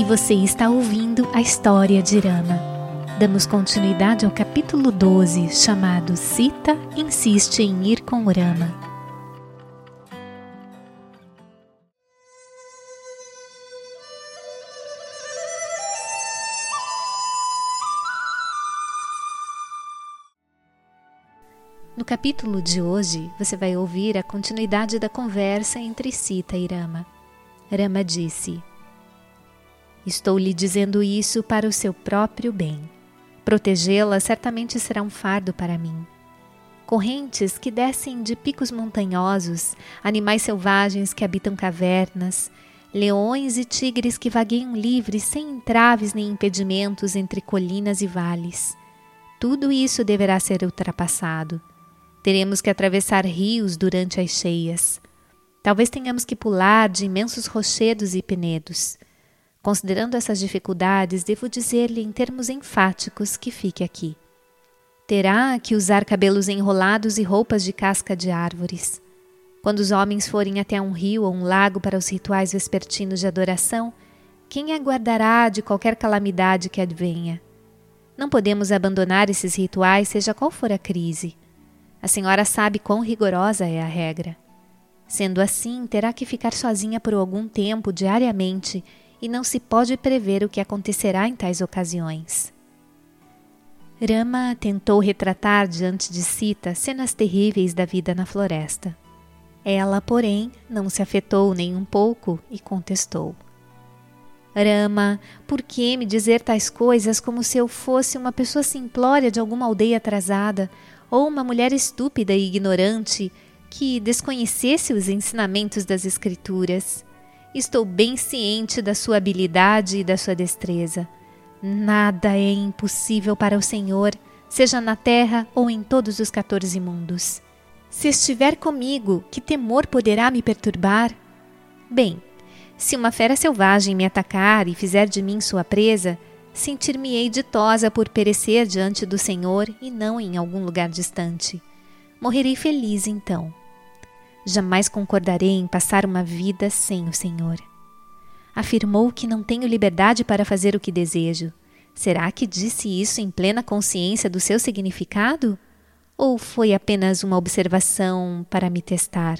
e você está ouvindo a história de Rama. Damos continuidade ao capítulo 12, chamado Sita insiste em ir com Rama. No capítulo de hoje, você vai ouvir a continuidade da conversa entre Sita e Rama. Rama disse: Estou lhe dizendo isso para o seu próprio bem. Protegê-la certamente será um fardo para mim. Correntes que descem de picos montanhosos, animais selvagens que habitam cavernas, leões e tigres que vagueiam livres sem entraves nem impedimentos entre colinas e vales. Tudo isso deverá ser ultrapassado. Teremos que atravessar rios durante as cheias. Talvez tenhamos que pular de imensos rochedos e penedos. Considerando essas dificuldades, devo dizer-lhe em termos enfáticos que fique aqui. Terá que usar cabelos enrolados e roupas de casca de árvores. Quando os homens forem até um rio ou um lago para os rituais vespertinos de adoração, quem aguardará de qualquer calamidade que advenha? Não podemos abandonar esses rituais, seja qual for a crise. A senhora sabe quão rigorosa é a regra. Sendo assim, terá que ficar sozinha por algum tempo diariamente e não se pode prever o que acontecerá em tais ocasiões. Rama tentou retratar diante de Sita cenas terríveis da vida na floresta. Ela, porém, não se afetou nem um pouco e contestou. Rama, por que me dizer tais coisas como se eu fosse uma pessoa simplória de alguma aldeia atrasada ou uma mulher estúpida e ignorante que desconhecesse os ensinamentos das Escrituras? Estou bem ciente da sua habilidade e da sua destreza. Nada é impossível para o Senhor, seja na terra ou em todos os quatorze mundos. Se estiver comigo, que temor poderá me perturbar? Bem, se uma fera selvagem me atacar e fizer de mim sua presa, sentir-me-ei ditosa por perecer diante do Senhor e não em algum lugar distante. Morrerei feliz então. Jamais concordarei em passar uma vida sem o Senhor. Afirmou que não tenho liberdade para fazer o que desejo. Será que disse isso em plena consciência do seu significado? Ou foi apenas uma observação para me testar?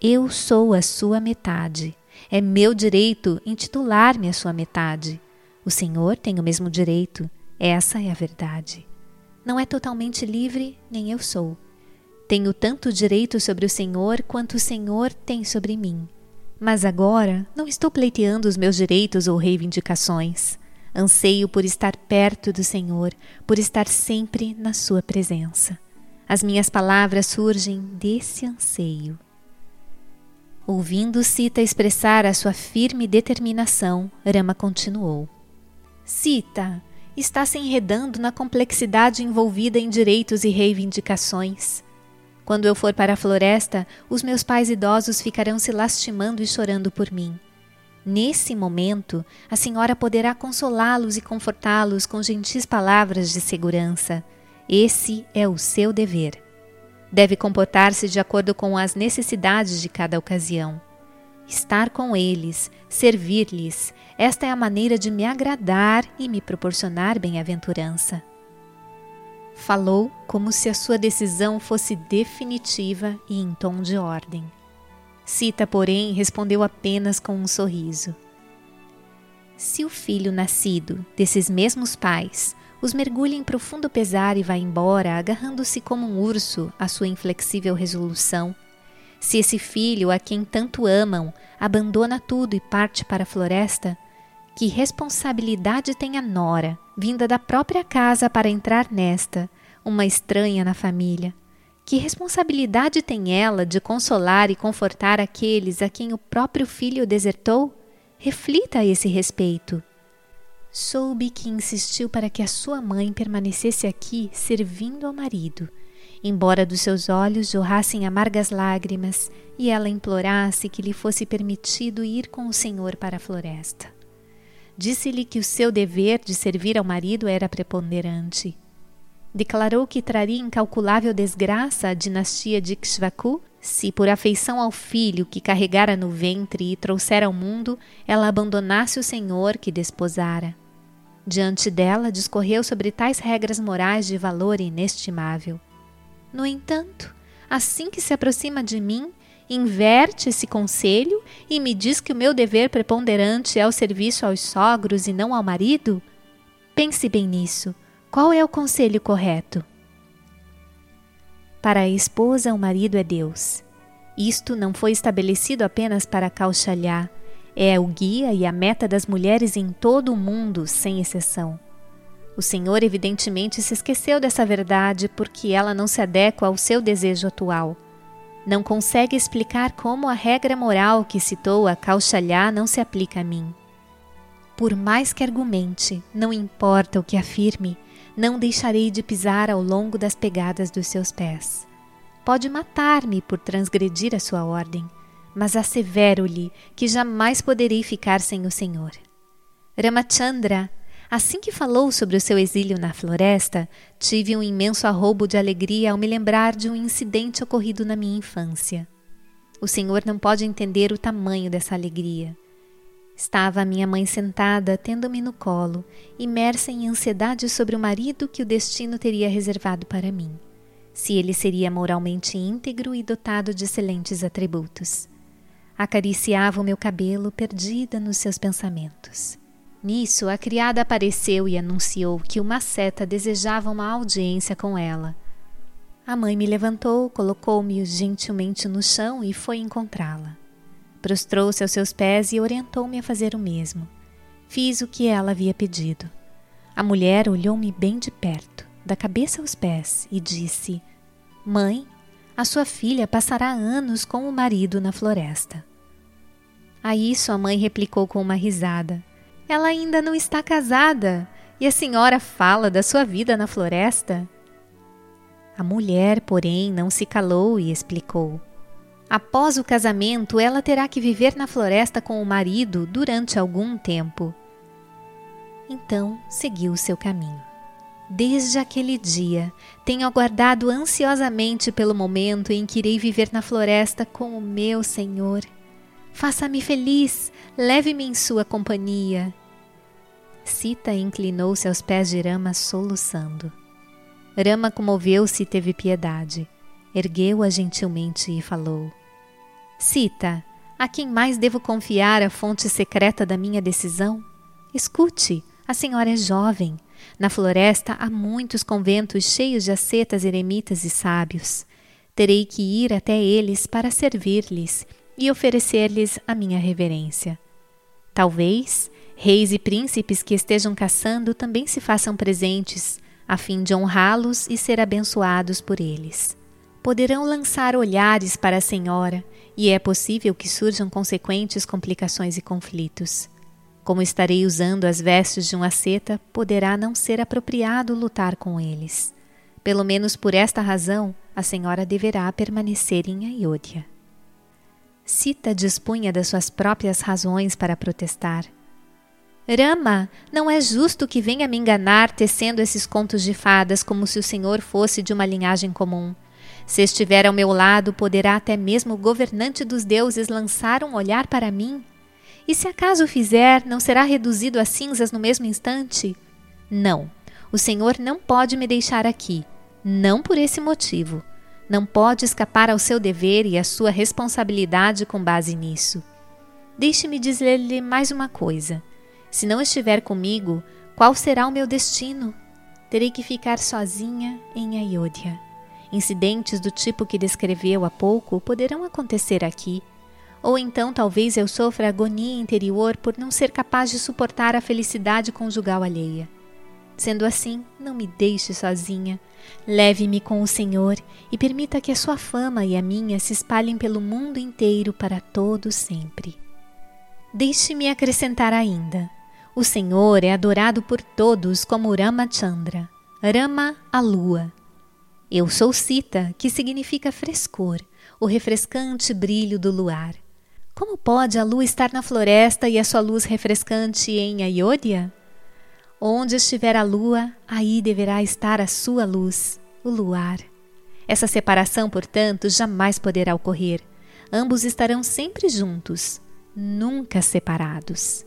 Eu sou a sua metade. É meu direito intitular-me a sua metade. O Senhor tem o mesmo direito. Essa é a verdade. Não é totalmente livre, nem eu sou. Tenho tanto direito sobre o Senhor quanto o Senhor tem sobre mim. Mas agora não estou pleiteando os meus direitos ou reivindicações. Anseio por estar perto do Senhor, por estar sempre na Sua presença. As minhas palavras surgem desse anseio. Ouvindo Sita expressar a sua firme determinação, Rama continuou: Sita, está se enredando na complexidade envolvida em direitos e reivindicações. Quando eu for para a floresta, os meus pais idosos ficarão se lastimando e chorando por mim. Nesse momento, a senhora poderá consolá-los e confortá-los com gentis palavras de segurança. Esse é o seu dever. Deve comportar-se de acordo com as necessidades de cada ocasião. Estar com eles, servir-lhes, esta é a maneira de me agradar e me proporcionar bem-aventurança. Falou como se a sua decisão fosse definitiva e em tom de ordem. Cita, porém, respondeu apenas com um sorriso. Se o filho nascido desses mesmos pais os mergulha em profundo pesar e vai embora, agarrando-se como um urso à sua inflexível resolução, se esse filho a quem tanto amam abandona tudo e parte para a floresta, que responsabilidade tem a nora, vinda da própria casa para entrar nesta, uma estranha na família? Que responsabilidade tem ela de consolar e confortar aqueles a quem o próprio filho desertou? Reflita a esse respeito. Soube que insistiu para que a sua mãe permanecesse aqui servindo ao marido, embora dos seus olhos jorrassem amargas lágrimas e ela implorasse que lhe fosse permitido ir com o Senhor para a floresta. Disse-lhe que o seu dever de servir ao marido era preponderante. Declarou que traria incalculável desgraça à dinastia de Ikshvaku Se por afeição ao filho que carregara no ventre e trouxera ao mundo, ela abandonasse o Senhor que desposara. Diante dela discorreu sobre tais regras morais de valor inestimável. No entanto, assim que se aproxima de mim, inverte esse conselho e me diz que o meu dever preponderante é o serviço aos sogros e não ao marido? Pense bem nisso. Qual é o conselho correto? Para a esposa, o marido é Deus. Isto não foi estabelecido apenas para cauchalhar, é o guia e a meta das mulheres em todo o mundo, sem exceção. O Senhor, evidentemente, se esqueceu dessa verdade porque ela não se adequa ao seu desejo atual. Não consegue explicar como a regra moral que citou a cauchalhar não se aplica a mim. Por mais que argumente, não importa o que afirme, não deixarei de pisar ao longo das pegadas dos seus pés. Pode matar-me por transgredir a sua ordem, mas assevero-lhe que jamais poderei ficar sem o Senhor. Ramachandra, assim que falou sobre o seu exílio na floresta, tive um imenso arrobo de alegria ao me lembrar de um incidente ocorrido na minha infância. O Senhor não pode entender o tamanho dessa alegria. Estava a minha mãe sentada, tendo-me no colo, imersa em ansiedade sobre o marido que o destino teria reservado para mim, se ele seria moralmente íntegro e dotado de excelentes atributos. Acariciava o meu cabelo, perdida nos seus pensamentos. Nisso, a criada apareceu e anunciou que uma seta desejava uma audiência com ela. A mãe me levantou, colocou-me gentilmente no chão e foi encontrá-la. Prostrou-se aos seus pés e orientou-me a fazer o mesmo. Fiz o que ela havia pedido. A mulher olhou-me bem de perto, da cabeça aos pés, e disse: Mãe, a sua filha passará anos com o marido na floresta. A isso a mãe replicou com uma risada: Ela ainda não está casada e a senhora fala da sua vida na floresta? A mulher, porém, não se calou e explicou: Após o casamento, ela terá que viver na floresta com o marido durante algum tempo. Então seguiu seu caminho. Desde aquele dia, tenho aguardado ansiosamente pelo momento em que irei viver na floresta com o meu Senhor. Faça-me feliz, leve-me em sua companhia. Sita inclinou-se aos pés de Rama, soluçando. Rama comoveu-se e teve piedade. Ergueu-a gentilmente e falou: Cita, a quem mais devo confiar a fonte secreta da minha decisão? Escute, a senhora é jovem. Na floresta há muitos conventos cheios de ascetas, eremitas e sábios. Terei que ir até eles para servir-lhes e oferecer-lhes a minha reverência. Talvez reis e príncipes que estejam caçando também se façam presentes, a fim de honrá-los e ser abençoados por eles. Poderão lançar olhares para a senhora e é possível que surjam consequentes complicações e conflitos. Como estarei usando as vestes de um asceta, poderá não ser apropriado lutar com eles. Pelo menos por esta razão, a senhora deverá permanecer em Ayodhya. Sita dispunha das suas próprias razões para protestar. Rama, não é justo que venha me enganar tecendo esses contos de fadas como se o senhor fosse de uma linhagem comum. Se estiver ao meu lado, poderá até mesmo o governante dos deuses lançar um olhar para mim? E se acaso o fizer, não será reduzido a cinzas no mesmo instante? Não, o Senhor não pode me deixar aqui, não por esse motivo. Não pode escapar ao seu dever e à sua responsabilidade com base nisso. Deixe-me dizer-lhe mais uma coisa. Se não estiver comigo, qual será o meu destino? Terei que ficar sozinha em Ayodhya. Incidentes do tipo que descreveu há pouco poderão acontecer aqui. Ou então talvez eu sofra agonia interior por não ser capaz de suportar a felicidade conjugal alheia. Sendo assim, não me deixe sozinha. Leve-me com o Senhor e permita que a sua fama e a minha se espalhem pelo mundo inteiro para todo sempre. Deixe-me acrescentar ainda. O Senhor é adorado por todos como Rama Chandra, Rama a lua, eu sou Sita, que significa frescor, o refrescante brilho do luar. Como pode a lua estar na floresta e a sua luz refrescante em Ayodhya? Onde estiver a lua, aí deverá estar a sua luz, o luar. Essa separação, portanto, jamais poderá ocorrer. Ambos estarão sempre juntos, nunca separados.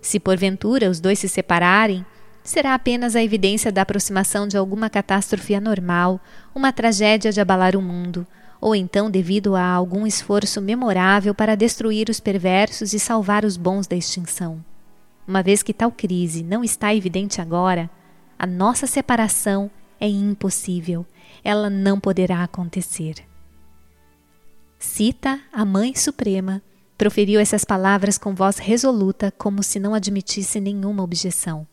Se porventura os dois se separarem, será apenas a evidência da aproximação de alguma catástrofe anormal, uma tragédia de abalar o mundo, ou então devido a algum esforço memorável para destruir os perversos e salvar os bons da extinção. Uma vez que tal crise não está evidente agora, a nossa separação é impossível, ela não poderá acontecer. Cita a Mãe Suprema, proferiu essas palavras com voz resoluta, como se não admitisse nenhuma objeção.